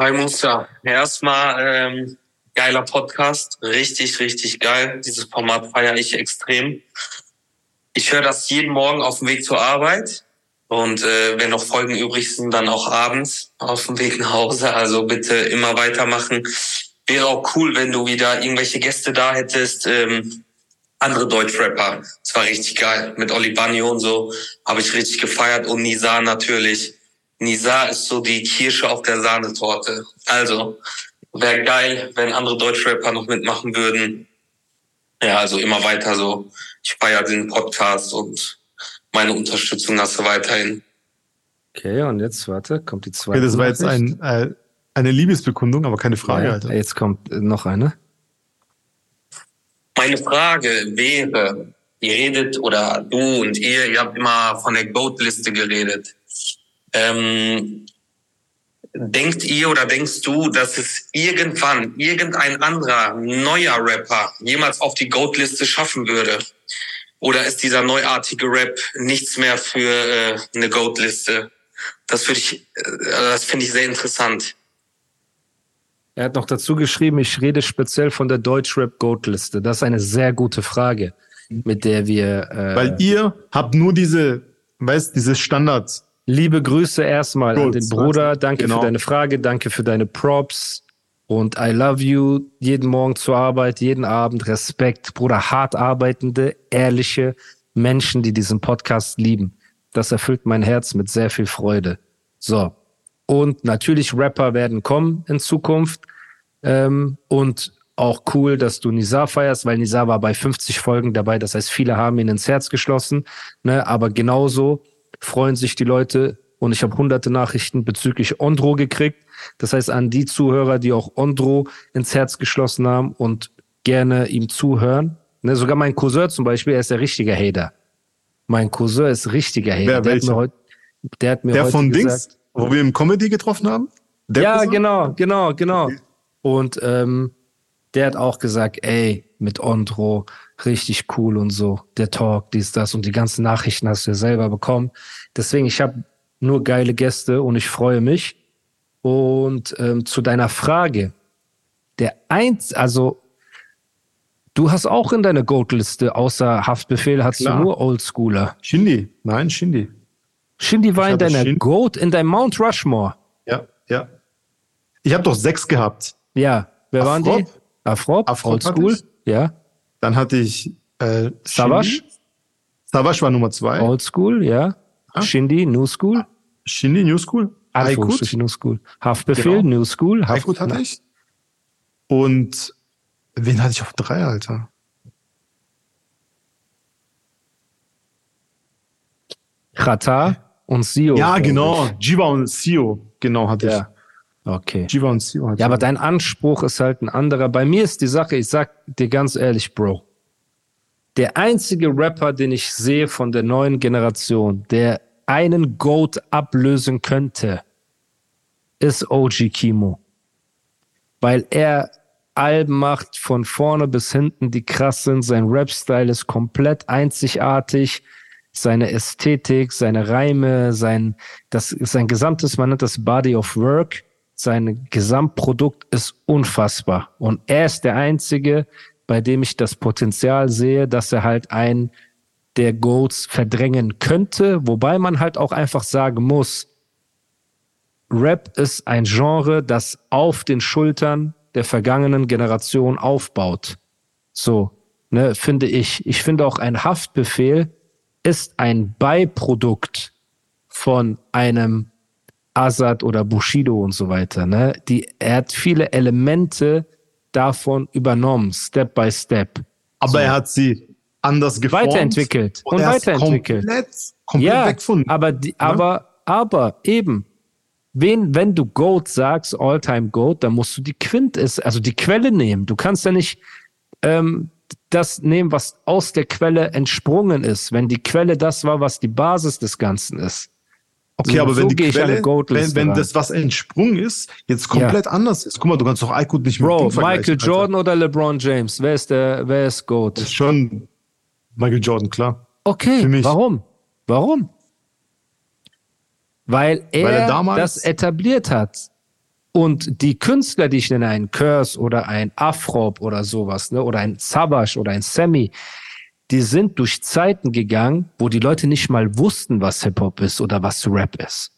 Hi Musa. Erstmal ähm, geiler Podcast. Richtig, richtig geil. Dieses Format feiere ich extrem. Ich höre das jeden Morgen auf dem Weg zur Arbeit. Und äh, wenn noch Folgen übrig sind, dann auch abends auf dem Weg nach Hause. Also bitte immer weitermachen. Wäre auch cool, wenn du wieder irgendwelche Gäste da hättest. Ähm, andere Deutschrapper. Das war richtig geil. Mit Oli Banyo und so habe ich richtig gefeiert. Und Nisa natürlich. Nisa ist so die Kirsche auf der Sahnetorte. Also wäre geil, wenn andere Deutschrapper noch mitmachen würden. Ja, also immer weiter so. Ich feiere den Podcast und meine Unterstützung hast du weiterhin. Okay, und jetzt, warte, kommt die zweite. Okay, das war jetzt ein, äh, eine Liebesbekundung, aber keine Frage, ja, Alter. Jetzt kommt äh, noch eine. Meine Frage wäre, ihr redet oder du und ihr, ihr habt immer von der Goat-Liste geredet. Ähm, denkt ihr oder denkst du, dass es irgendwann irgendein anderer neuer Rapper jemals auf die Goat-Liste schaffen würde? Oder ist dieser neuartige Rap nichts mehr für äh, eine Goat-Liste? Das würde ich, äh, das finde ich sehr interessant. Er hat noch dazu geschrieben, ich rede speziell von der Deutschrap Goat Liste. Das ist eine sehr gute Frage, mit der wir. Äh, Weil ihr habt nur diese, weißt, diese Standards. Liebe Grüße erstmal an den Bruder. Danke Genau. für deine Frage, danke für deine Props. Und I love you. Jeden Morgen zur Arbeit, jeden Abend. Respekt, Bruder. Hart arbeitende, ehrliche Menschen, die diesen Podcast lieben. Das erfüllt mein Herz mit sehr viel Freude. So. Und natürlich Rapper werden kommen in Zukunft. Ähm, und auch cool, dass du Nizar feierst, weil Nizar war bei 50 Folgen dabei. Das heißt, viele haben ihn ins Herz geschlossen. Ne? Aber genauso freuen sich die Leute. Und ich habe hunderte Nachrichten bezüglich Ondro gekriegt. Das heißt, an die Zuhörer, die auch Ondro ins Herz geschlossen haben und gerne ihm zuhören. Ne? Sogar mein Cousin zum Beispiel, er ist der richtige Hater. Mein Cousin ist richtiger Hater. Wer, der, hat mir heut, der hat mir Der heute von gesagt, Dings, wo wir im Comedy getroffen haben? Der ja, Cousin? genau, genau, genau. Und ähm, der hat auch gesagt, ey, mit Ondro, richtig cool und so, der Talk, dies, das und die ganzen Nachrichten hast du ja selber bekommen. Deswegen, ich habe nur geile Gäste und ich freue mich. Und ähm, zu deiner Frage, der eins, also du hast auch in deiner Goat-Liste außer Haftbefehl hast Klar. du nur Oldschooler. Shindy. Nein, Shindy. Shindy war Ich in deiner Shin- Goat, in deinem Mount Rushmore. Ja, ja. Ich habe doch sechs gehabt. Ja, wer waren die? Afrop. Afrop, Afrop Oldschool, ja. Dann hatte ich äh, Savage? Savage war Nummer zwei. Oldschool, ja. Ah. Shindy, New School. Shindy, New School. Anführungsstrichen New School. Haftbefehl, Genau. New School. Haft hatte ich. Und wen hatte ich auf drei, Alter? Chata und Sio. ja, genau. ich. Jiva und Sio. Genau, hatte Ja. Okay. Jiva und Sio hatte Ja, aber dein Anspruch ist halt ein anderer. Bei mir ist die Sache, ich sag dir ganz ehrlich, Bro. Der einzige Rapper, den ich sehe von der neuen Generation, der einen Goat ablösen könnte, ist OG Kimo. Weil er Alben macht von vorne bis hinten, die krass sind. Sein Rap-Style ist komplett einzigartig. Seine Ästhetik, seine Reime, sein, das, sein gesamtes, man nennt das Body of Work. Sein Gesamtprodukt ist unfassbar. Und er ist der Einzige, bei dem ich das Potenzial sehe, dass er halt einen der Goats verdrängen könnte. Wobei man halt auch einfach sagen muss, Rap ist ein Genre, das auf den Schultern der vergangenen Generation aufbaut. So, ne, finde ich. Ich finde auch ein Haftbefehl ist ein Beiprodukt von einem Azad oder Bushido und so weiter. Ne? Die, er hat viele Elemente davon übernommen, Step by Step. Aber er hat sie anders geformt. Weiterentwickelt und ist weiterentwickelt. Komplett, komplett ja, weg von. aber, die, aber aber eben, wen, wenn du Goat sagst, All-Time Goat, dann musst du die Quintess, also die Quelle nehmen. Du kannst ja nicht ähm, das nehmen, was aus der Quelle entsprungen ist, wenn die Quelle das war, was die Basis des Ganzen ist. Okay, So- aber so wenn die Quelle, wenn, wenn das, was entsprungen ist, jetzt komplett anders ist. Guck mal, du kannst doch Aykut nicht mit Bro, Michael Alter. Jordan oder LeBron James? Wer ist der, wer ist Goat? Das ist schon Michael Jordan, klar. Okay, Für mich. warum? Warum? Weil er, Weil er damals- das etabliert hat. Und die Künstler, die ich nenne, ein Curse oder ein Afrop oder sowas, ne, oder ein Sabash oder ein Sammy, die sind durch Zeiten gegangen, wo die Leute nicht mal wussten, was Hip-Hop ist oder was Rap ist.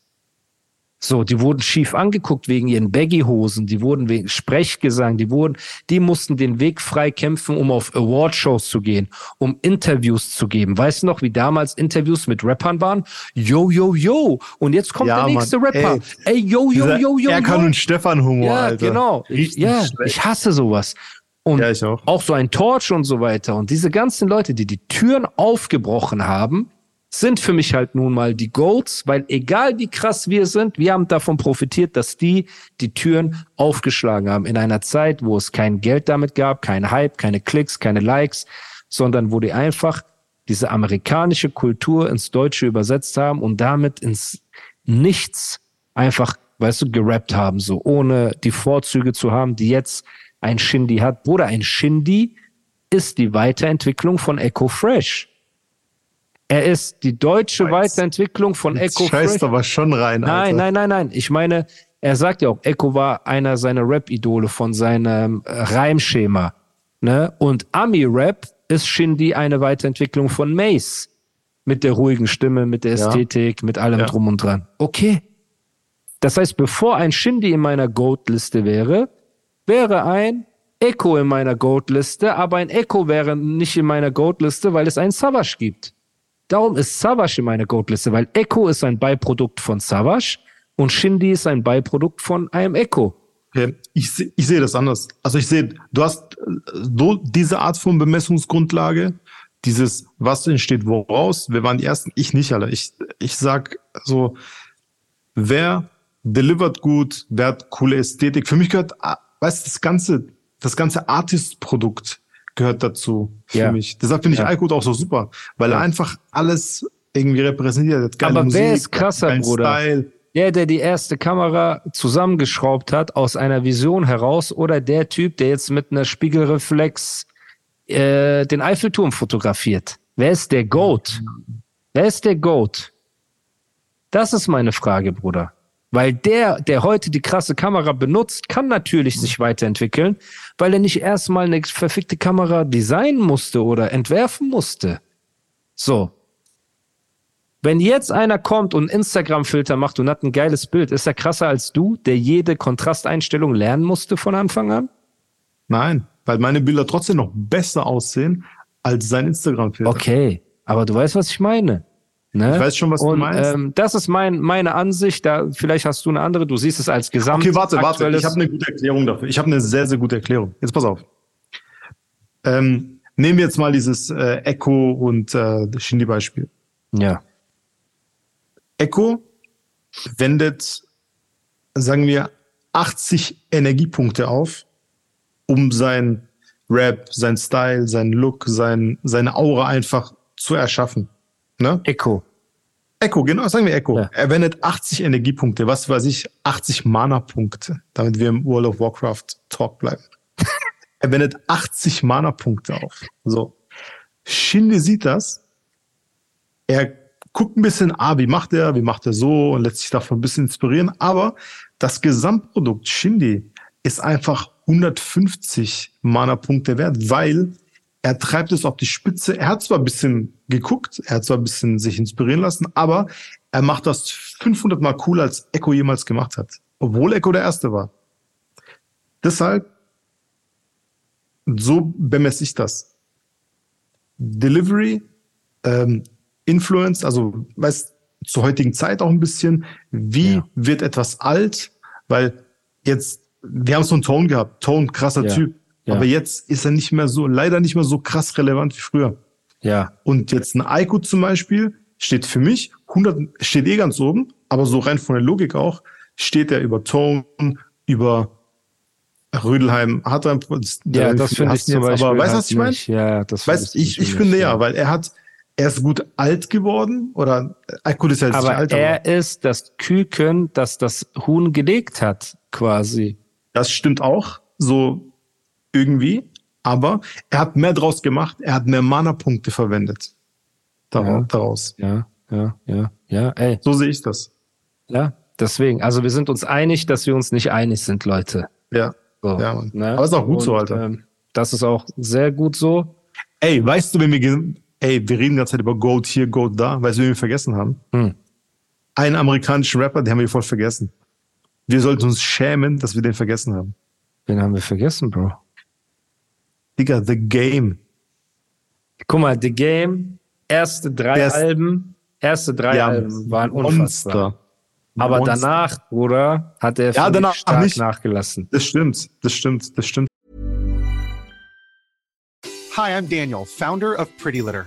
So, die wurden schief angeguckt wegen ihren Baggy-Hosen, die wurden wegen Sprechgesang, die wurden, die mussten den Weg frei kämpfen, um auf Awardshows zu gehen, um Interviews zu geben. Weißt du noch, wie damals Interviews mit Rappern waren? Yo, yo, yo. Und jetzt kommt Ja, der nächste Mann, Rapper. ey. Ey, yo, yo, yo, yo, Erkan yo. und Stefan Humor, Ja, Alter. genau. Ich, Richtig ja, schlecht. ich hasse sowas. Und Ja, ich auch. auch so ein Torch und so weiter. Und diese ganzen Leute, die die Türen aufgebrochen haben, sind für mich halt nun mal die Goats, weil egal wie krass wir sind, wir haben davon profitiert, dass die die Türen aufgeschlagen haben in einer Zeit, wo es kein Geld damit gab, kein Hype, keine Klicks, keine Likes, sondern wo die einfach diese amerikanische Kultur ins Deutsche übersetzt haben und damit ins Nichts einfach, weißt du, gerappt haben, so ohne die Vorzüge zu haben, die jetzt ein Shindy hat. Bruder, ein Shindy ist die Weiterentwicklung von Echo Fresh. Er ist die deutsche Weiterentwicklung von Jetzt Echo scheißt Fresh. aber schon rein, Nein, Alter. nein, nein, nein. Ich meine, er sagt ja auch, Echo war einer seiner Rap-Idole von seinem äh, Reimschema. Ne? Und Ami-Rap ist Shindy eine Weiterentwicklung von Mace. Mit der ruhigen Stimme, mit der Ja. Ästhetik, mit allem Ja. drum und dran. Okay. Das heißt, bevor ein Shindy in meiner Goat-Liste wäre, wäre ein Echo in meiner Goat-Liste, aber ein Echo wäre nicht in meiner Goat-Liste, weil es einen Savage gibt. Darum ist Savage in meiner Goat-Liste, weil Echo ist ein Beiprodukt von Savage und Shindy ist ein Beiprodukt von einem Echo. Ich, ich sehe das anders. Also ich sehe, du hast äh, so diese Art von Bemessungsgrundlage, dieses, was entsteht woraus, wir waren die Ersten, ich nicht, Alter. Ich, ich sag so, wer delivert gut, wer hat coole Ästhetik. Für mich gehört, ah, weißt du, das ganze, das ganze Artist-Produkt gehört dazu. Für Ja. mich. Deshalb finde ich Ja. Alkut auch so super, weil er einfach alles irgendwie repräsentiert. Er hat geile Aber wer Musik, ist krasser, Bruder? Style. Der, der die erste Kamera zusammengeschraubt hat aus einer Vision heraus oder der Typ, der jetzt mit einer Spiegelreflex äh, den Eiffelturm fotografiert. Wer ist der Goat? Wer ist der Goat? Das ist meine Frage, Bruder. Weil der, der heute die krasse Kamera benutzt, kann natürlich sich weiterentwickeln, weil er nicht erstmal eine verfickte Kamera designen musste oder entwerfen musste. So. Wenn jetzt einer kommt und einen Instagram-Filter macht und hat ein geiles Bild, ist er krasser als du, der jede Kontrasteinstellung lernen musste von Anfang an? Nein, weil meine Bilder trotzdem noch besser aussehen als sein Instagram-Filter. Okay, aber du weißt, was ich meine. Ne? Ich weiß schon, was du und, meinst. Ähm, das ist mein, meine Ansicht. Da, vielleicht hast du eine andere. Du siehst es als Gesamt. Okay, warte, warte. Ich habe eine gute Erklärung dafür. Ich habe eine sehr, sehr gute Erklärung. Jetzt pass auf. Ähm, nehmen wir jetzt mal dieses äh, Echo und äh, Shindy-Beispiel. Ja. Echo wendet, sagen wir, 80 Energiepunkte auf, um sein Rap, sein Style, sein Look, sein, seine Aura einfach zu erschaffen. Ne? Echo. Echo, genau, sagen wir Echo. Ja. Er wendet 80 Energiepunkte, was weiß ich, 80 Mana-Punkte, damit wir im World of Warcraft Talk bleiben. er wendet 80 Mana-Punkte auf. So. Shindy sieht das. Er guckt ein bisschen, ah, wie macht er, wie macht er so und lässt sich davon ein bisschen inspirieren. Aber das Gesamtprodukt Shindy ist einfach 150 Mana-Punkte wert, weil er treibt es auf die Spitze. Er hat zwar ein bisschen geguckt, er hat zwar ein bisschen sich inspirieren lassen, aber er macht das 500 mal cooler, als Echo jemals gemacht hat. Obwohl Echo der Erste war. Deshalb, so bemesse ich das. Delivery, ähm, Influence, also weißt zur heutigen Zeit auch ein bisschen, wie Ja. wird etwas alt, weil jetzt, wir haben so einen Tone gehabt, Tone, krasser Ja. Typ, Ja. aber jetzt ist er nicht mehr so, leider nicht mehr so krass relevant wie früher. Ja. Und jetzt ein Aiko zum Beispiel steht für mich 100 steht eh ganz oben, aber so rein von der Logik auch, steht er über Tone, über Rödelheim, hat er, Ja, das finde ich zum Beispiel. Aber weißt du, halt was ich meine? Ja, das Weißt, ich, ich finde ja, weil er hat, er ist gut alt geworden oder, gut, ist ja jetzt Aber alt, er aber ist das Küken, das das Huhn gelegt hat, quasi. das stimmt auch, so irgendwie, aber er hat mehr draus gemacht, er hat mehr Mana-Punkte verwendet. Daraus, Ja. daraus. Ja, ja, ja, ja, ey, So sehe ich das. ja. Deswegen, also wir sind uns einig, dass wir uns nicht einig sind, Leute. Ja. So, Ja, Mann. ne? Aber ist auch gut so, Und, Alter. Ähm, das ist auch sehr gut so. Ey, weißt du, wenn wir, ey, wir reden die ganze Zeit über Goat hier, Goat da, weißt du, wen wir vergessen haben? Hm. Einen amerikanischen Rapper, den haben wir voll vergessen. Wir sollten uns schämen, dass wir den vergessen haben. Wen haben wir vergessen, Bro? Digga, The Game. Guck mal, The Game, erste drei Der Alben, erste drei Ja, Alben waren unfassbar. Monster. Aber Monster. danach, Bruder, hat er Ja, danach stark nicht. nachgelassen. Das stimmt, das stimmt, das stimmt. Hi, I'm Daniel, founder of Pretty Litter.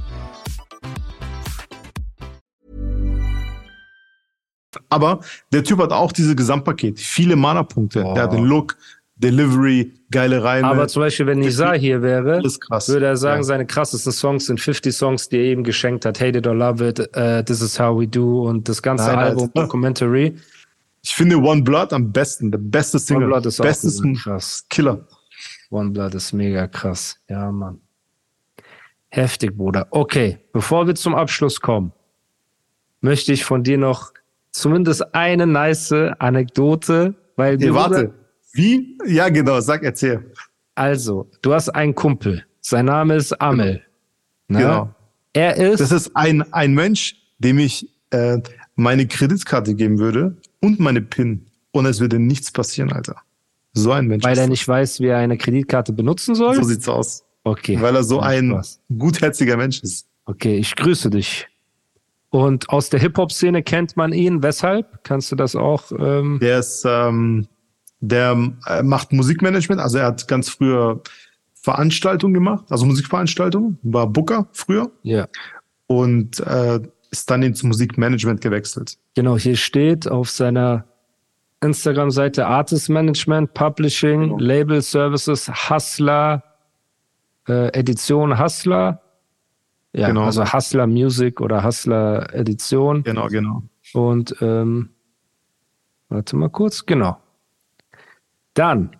Aber der Typ hat auch diese Gesamtpaket. Viele Mana-Punkte. Der hat den Look, Delivery, geile Reime. Aber zum Beispiel, wenn Nizar hier wäre, würde er sagen, Ja. seine krassesten Songs sind 50 Songs, die er eben geschenkt hat. Hate it or love it, uh, This is how we do und das ganze Nein, Album, Alter. Documentary. ich finde One Blood am besten. Der beste Single. Blood ist auch Bestes gut, krass. Killer. One Blood ist mega krass. Ja, Mann. Heftig, Bruder. Okay, bevor wir zum Abschluss kommen, möchte ich von dir noch zumindest eine nice Anekdote, weil wurde- warte. Wie? Ja, genau. Sag, erzähl. Also, du hast einen Kumpel. Sein Name ist Amel. Ne? Genau. Er ist, Das ist ein, ein Mensch, dem ich äh, meine Kreditkarte geben würde und meine PIN. Und es würde nichts passieren, Alter. So ein Mensch. weil er nicht weiß, wie er eine Kreditkarte benutzen soll. So sieht's aus. okay. Weil er so ein gutherziger Mensch ist. Okay, ich grüße dich. Und aus der Hip-Hop-Szene kennt man ihn. Weshalb? Kannst du das auch? Ähm, Der ist, ähm, der äh, macht Musikmanagement. Also er hat ganz früher Veranstaltungen gemacht, also Musikveranstaltungen, war Booker früher ja. und äh, ist dann ins Musikmanagement gewechselt. Genau, hier steht auf seiner Instagram-Seite Artist Management, Publishing, Genau. Label Services, Hustler, äh, Edition Hustler. Ja, Genau. also Hustler Music oder Hustler Edition. Genau, genau. Und ähm, warte mal kurz, genau. Dann,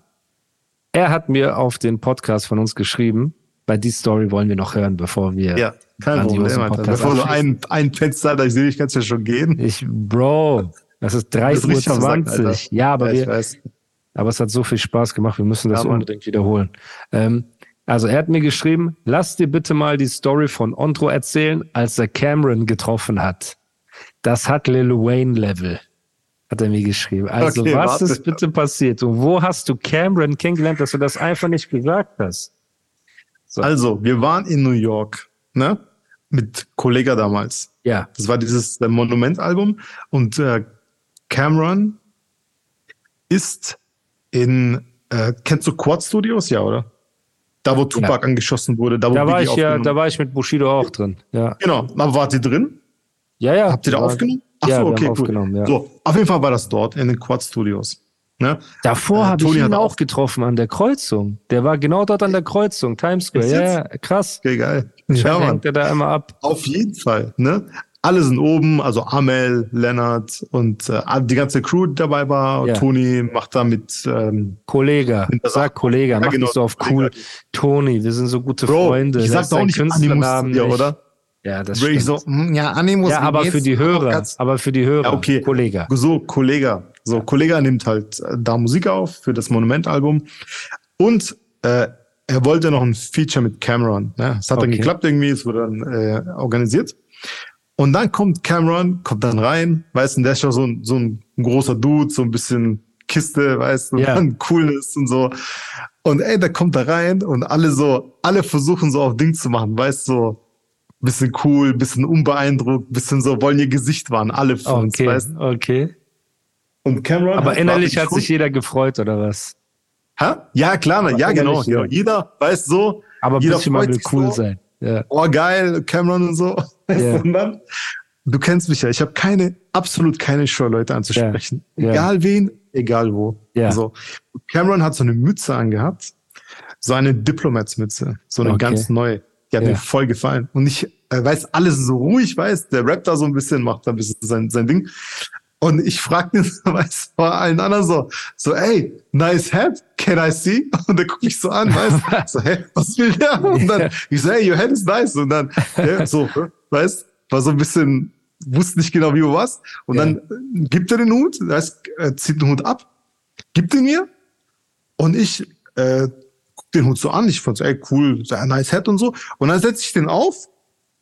er hat mir auf den Podcast von uns geschrieben, bei die Story wollen wir noch hören, bevor wir Ja, kein Problem, Bevor du ein, ein Fenster da, ich sehe dich, kannst ja schon gehen. Ich, Bro, das ist Du bist richtig am Sack, 3.20 Alter. Uhr. Ja, aber ja, ich wir, aber es hat so viel Spaß gemacht, wir müssen das Ja, unbedingt wiederholen. Ähm, also er hat mir geschrieben, lass dir bitte mal die Story von Ondro erzählen, als er Cameron getroffen hat. Das hat Lil Wayne Level, hat er mir geschrieben. Also Okay, was warte. ist bitte passiert? Und wo hast du Cameron kennengelernt, dass du das einfach nicht gesagt hast? So. Also, wir waren in New York, ne? Mit Kollega damals. Ja, Das war dieses äh, Monument-Album und äh, Cameron ist in, äh, kennst du Quad Studios? Ja, oder? Da, wo Tupac angeschossen wurde, da wo da war ich ja, da war ich mit Bushido auch drin. Ja, Genau, aber wart ihr drin? ja, ja. Habt ihr da war- aufgenommen? Ach ja, so, okay, cool. ja. So, auf jeden Fall war das dort in den Quad Studios. Ne? Davor Äh, habe ich ihn auch getroffen an der Kreuzung. Der war genau dort an der Kreuzung, Times Square. Ja, ja, krass. Okay, geil. Ja, Ja, Mann. hängt er da immer ab. Auf jeden Fall, ne? Alle sind oben, also Amel, Lennart und äh, die ganze Crew dabei war. Ja. Toni macht da mit ähm, Kollege, sag Kollege, Ja, mach genau, nicht so auf Kollege. cool. Toni, wir sind so gute Bro, Freunde. ich sag doch auch nicht Künstlernamen nicht. oder? Ja, das ich stimmt. so, hm, ja, Animus. ja, aber für die Hörer, aber für die Hörer, Ja, okay. Kollege. So, Kollega. So, Kollega nimmt halt äh, da Musik auf für das Monument-Album. Und äh, er wollte noch ein Feature mit Cameron. Ne? Es hat dann Okay. geklappt irgendwie, es wurde dann äh, organisiert. Und dann kommt Cameron, kommt dann rein, weißt du, der ist ja so ein, so ein großer Dude, so ein bisschen Kiste, weißt du, Ja. dann Coolness und so. Und ey, der kommt da rein und alle so, alle versuchen so auf Ding zu machen, weißt du, so bisschen cool, bisschen unbeeindruckt, bisschen so, wollen ihr Gesicht waren, alle von uns, Okay, weißt du. okay. Und Cameron Aber hat- innerlich hat sich schon- jeder gefreut, oder was? Hä? Ja, klar, Aber ja, genau, genau. Jeder weiß so, Aber jeder bisschen mal will cool so. sein. Ja. oh geil, Cameron und so. Ja. Dann, du kennst mich ja, ich habe keine, absolut keine Scheu, Leute anzusprechen. Ja. Egal wen, egal wo. Ja. So. Cameron hat so eine Mütze angehabt, so eine Diplomatsmütze, so eine Okay. ganz neue. Die hat mir voll gefallen. Und ich äh, weiß, alles so ruhig, weiß, der rappt da so ein bisschen, macht da ein bisschen sein, sein Ding. Und ich fragte ihn, weiß, vor allen anderen so, so, ey, nice hat, can I see? Und der guckt mich so an, weißt, so, hey, was will der? Und dann, ich so, hey, your head is nice. Und dann, der so, weißt, war so ein bisschen, wusste nicht genau, wie du was. Und Ja. dann äh, gibt er den Hut, weißt, äh, zieht den Hut ab, gibt ihn mir. Und ich, äh, guck den Hut so an, ich fand so, ey, cool, so, nice hat und so. Und dann setze ich den auf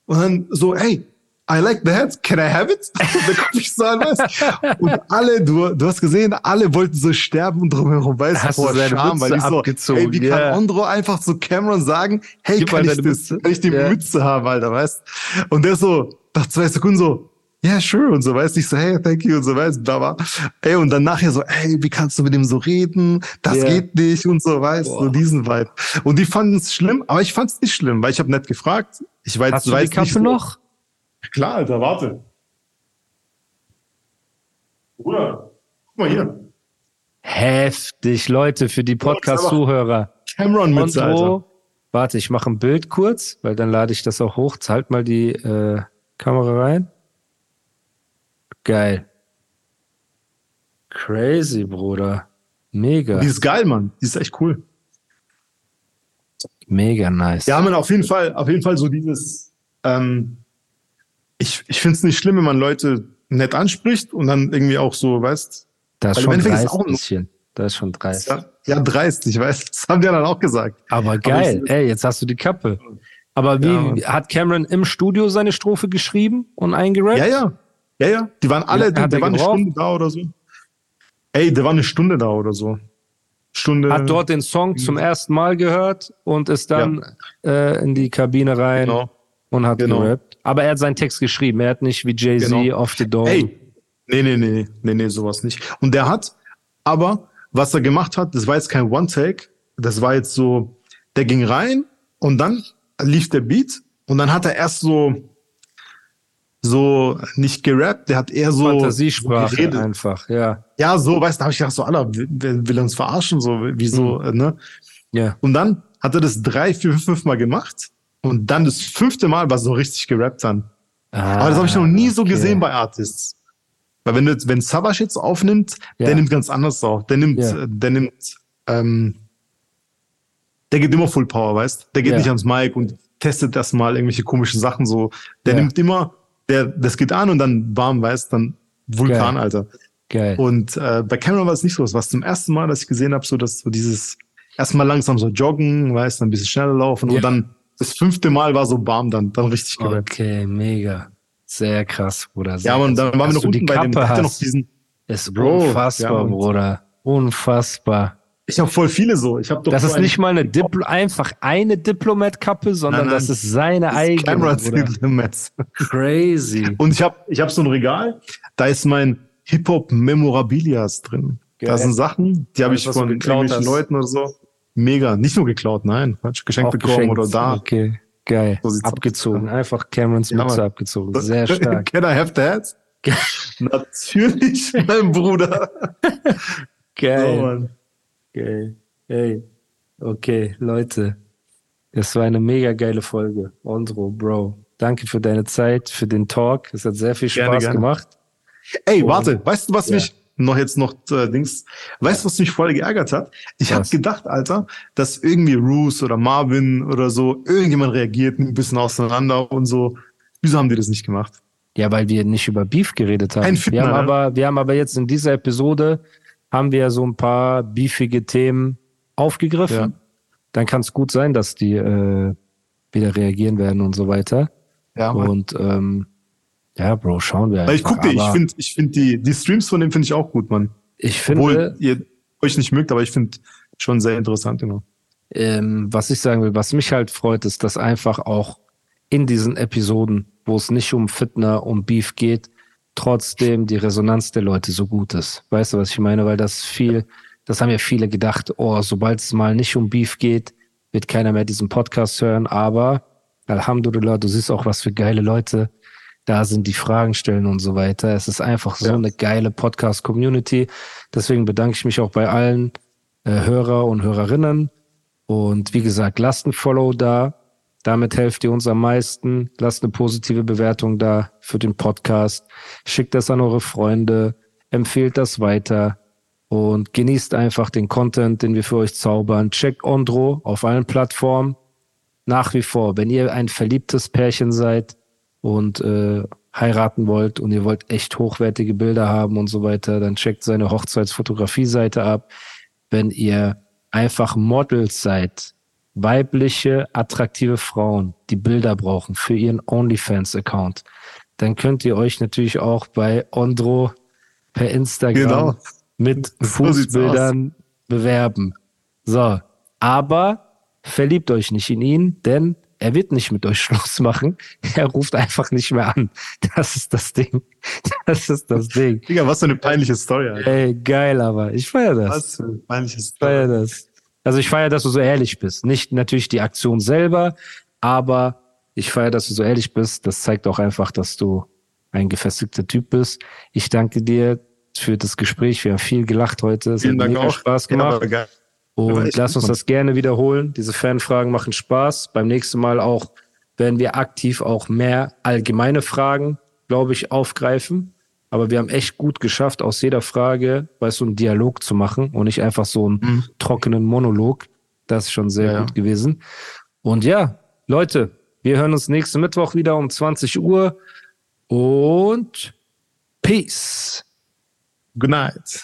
und dann so, hey, I like the hat, can I have it? Guck ich so an, weißt Und alle, du, du hast gesehen, alle wollten so sterben und drumherum, weißt Hast du vor seine Scham, weil Mütze ich so, abgezogen, ey, wie ja. kann Ondro einfach zu Cameron sagen, hey, Gib kann ich das, kann ich die Ja. Mütze haben, Alter, weißt Und der so, nach zwei Sekunden so, ja, yeah, sure, und so, weißt ich so, hey, thank you, und so, weißt bla, bla. Ey, und dann nachher so, ey, wie kannst du mit dem so reden? Das Ja. geht nicht, und so, weißt so diesen Vibe. Und die fanden es schlimm, aber ich fand es nicht schlimm, weil ich habe nett gefragt. Ich weiß, Hast du weiß die Kappe nicht, noch? Klar, Alter, warte. Bruder, guck mal hier. Heftig, Leute, für die Podcast-Zuhörer. Cameron Mütze, Alter. Warte, ich mache ein Bild kurz, weil dann lade ich das auch hoch. Halt mal die äh, Kamera rein. Geil. Crazy, Bruder. Mega, Die ist geil, Mann. Die ist echt cool. mega nice. Ja, man, auf jeden Fall, auf jeden Fall so dieses, ähm, ich, ich finde es nicht schlimm, wenn man Leute nett anspricht und dann irgendwie auch so, weißt, das ist schon Endeffekt ist dreist auch ein bisschen. Das ist schon dreist. ja, ja, dreist, ich weiß, das haben die dann auch gesagt. Aber geil. ich- Ey, jetzt hast du die Kappe. Aber wie Ja, hat Cameron im Studio seine Strophe geschrieben und eingerappt? Ja, ja, ja, ja, die waren alle, lange die, die waren eine gebraucht? Stunde da oder so. Ey, der war eine Stunde da oder so. Stunde. Hat dort den Song zum ersten Mal gehört und ist dann äh, in die Kabine rein Genau. Und hat Genau. gerappt. Aber er hat seinen Text geschrieben. Er hat nicht wie Jay-Z Genau. off the dome. Ey, nee, nee, nee, nee, nee, sowas nicht. Und der hat, aber was er gemacht hat, das war jetzt kein One-Take, das war jetzt so, der ging rein und dann lief der Beat und dann hat er erst so, so nicht gerappt, der hat eher so Fantasiesprache geredet. einfach, ja. Ja, so, weißt du, da habe ich gedacht, so, Alter, will, will uns verarschen, so, wieso, äh, ne? Ja. Und dann hat er das drei, vier, fünf Mal gemacht und dann das fünfte Mal war so richtig gerappt dann. Aber das habe ich noch nie so Ah, okay. gesehen bei Artists. Weil wenn, du, jetzt- wenn Savage jetzt aufnimmt, Ja. der nimmt ganz anders auf. Der nimmt, Ja. der nimmt, ähm, der geht immer Full Power, weißt? Der geht Ja. nicht ans Mic und testet erstmal irgendwelche komischen Sachen so. Der nimmt immer, der, das geht an und dann bam, weißt, dann Vulkan, Geil. Alter. Geil. Und äh, bei Cameron war es nicht so. Es war zum ersten Mal, dass ich gesehen habe, so dass so dieses erstmal langsam so joggen, weißt, dann ein bisschen schneller laufen und dann das fünfte Mal war so bam, dann, dann richtig gerappt. okay, mega. Sehr krass, Bruder. Sehr Ja, man, krass. dann waren wir noch unten bei dem, hatte noch diesen, ist Bro, unfassbar, ja, und- Bruder. Unfassbar. ich habe voll viele so. Ich habe doch Das ist nicht mal eine Dipl einfach eine Diplomat-Kappe, sondern Nein, nein. das ist seine Das eigene. Bruder. Diplomats. Crazy. Und ich habe ich hab so ein Regal, da ist mein Hip-Hop-Memorabilias drin. Geil. Da sind Sachen, die habe ich von irgendwelchen hast. Leuten oder so. Mega. Nicht nur geklaut, nein. Geschenkt Auch bekommen geschenkt. oder da. Okay, geil. So sieht's aus. Abgezogen. Einfach Camerons Mütze abgezogen. Sehr stark. Can I have that? Natürlich, mein Bruder. So, Geil. Mann. Geil. Hey. Okay, Leute. Das war eine mega geile Folge. Ondro, Bro. Danke für deine Zeit, für den Talk. Es hat sehr viel Spaß Gerne, gerne. gemacht. Ey, Und- warte, weißt du, was Ja. mich noch jetzt noch äh, Dings, weißt du, was mich voll geärgert hat? Ich habe gedacht, Alter, dass irgendwie Roos oder Marvin oder so, irgendjemand reagiert ein bisschen auseinander und so. Wieso haben die das nicht gemacht? Ja, weil wir nicht über Beef geredet haben. Wir Fitner, haben ne? aber, wir haben aber jetzt in dieser Episode haben wir so ein paar beefige Themen aufgegriffen. Ja. Dann kann es gut sein, dass die äh, wieder reagieren werden und so weiter. Ja, Und ähm, ja, Bro, schauen wir Weil ich einfach. gucke, ich finde, ich finde die, die Streams von dem finde ich auch gut, Mann. ich finde, Obwohl ihr euch nicht mögt, aber ich finde schon sehr interessant, genau. ähm, was ich sagen will, was mich halt freut, ist, dass einfach auch in diesen Episoden, wo es nicht um Fitner, um Beef geht, trotzdem die Resonanz der Leute so gut ist. Weißt du, was ich meine? Weil das viel, das haben ja viele gedacht, oh, sobald es mal nicht um Beef geht, wird keiner mehr diesen Podcast hören, aber Alhamdulillah, du siehst auch, was für geile Leute da sind, die Fragen stellen und so weiter. Es ist einfach so Ja. eine geile Podcast-Community. Deswegen bedanke ich mich auch bei allen äh, Hörer und Hörerinnen. Und wie gesagt, lasst ein Follow da. Damit helft ihr uns am meisten. Lasst eine positive Bewertung da für den Podcast. Schickt das an eure Freunde. Empfehlt das weiter. Und genießt einfach den Content, den wir für euch zaubern. Checkt Ondro auf allen Plattformen. Nach wie vor, wenn ihr ein verliebtes Pärchen seid und äh, heiraten wollt und ihr wollt echt hochwertige Bilder haben und so weiter, dann checkt seine Hochzeitsfotografie-Seite ab. Wenn ihr einfach Models seid, weibliche, attraktive Frauen, die Bilder brauchen für ihren OnlyFans-Account, dann könnt ihr euch natürlich auch bei Ondro per Instagram Genau. mit So Fußbildern bewerben. So, aber verliebt euch nicht in ihn, denn er wird nicht mit euch Schluss machen. Er ruft einfach nicht mehr an. Das ist das Ding. Das ist das Ding. Digga, was für eine peinliche Story, Alter. Ey, geil, aber ich feiere das. Was für eine peinliche Ich feiere Story. das. Also ich feiere, dass du so ehrlich bist. Nicht natürlich die Aktion selber, aber ich feiere, dass du so ehrlich bist. Das zeigt auch einfach, dass du ein gefestigter Typ bist. Ich danke dir für das Gespräch. Wir haben viel gelacht heute. Es Vielen hat Dank mega auch. Spaß gemacht. Und lass uns das gerne wiederholen. Diese Fanfragen machen Spaß. Beim nächsten Mal auch werden wir aktiv auch mehr allgemeine Fragen, glaube ich, aufgreifen. Aber wir haben echt gut geschafft, aus jeder Frage, weißt du, einen Dialog zu machen und nicht einfach so einen trockenen Monolog. Das ist schon sehr Mhm. Ja. gut gewesen. Und ja, Leute, wir hören uns nächsten Mittwoch wieder um 20 Uhr und Peace. Good night.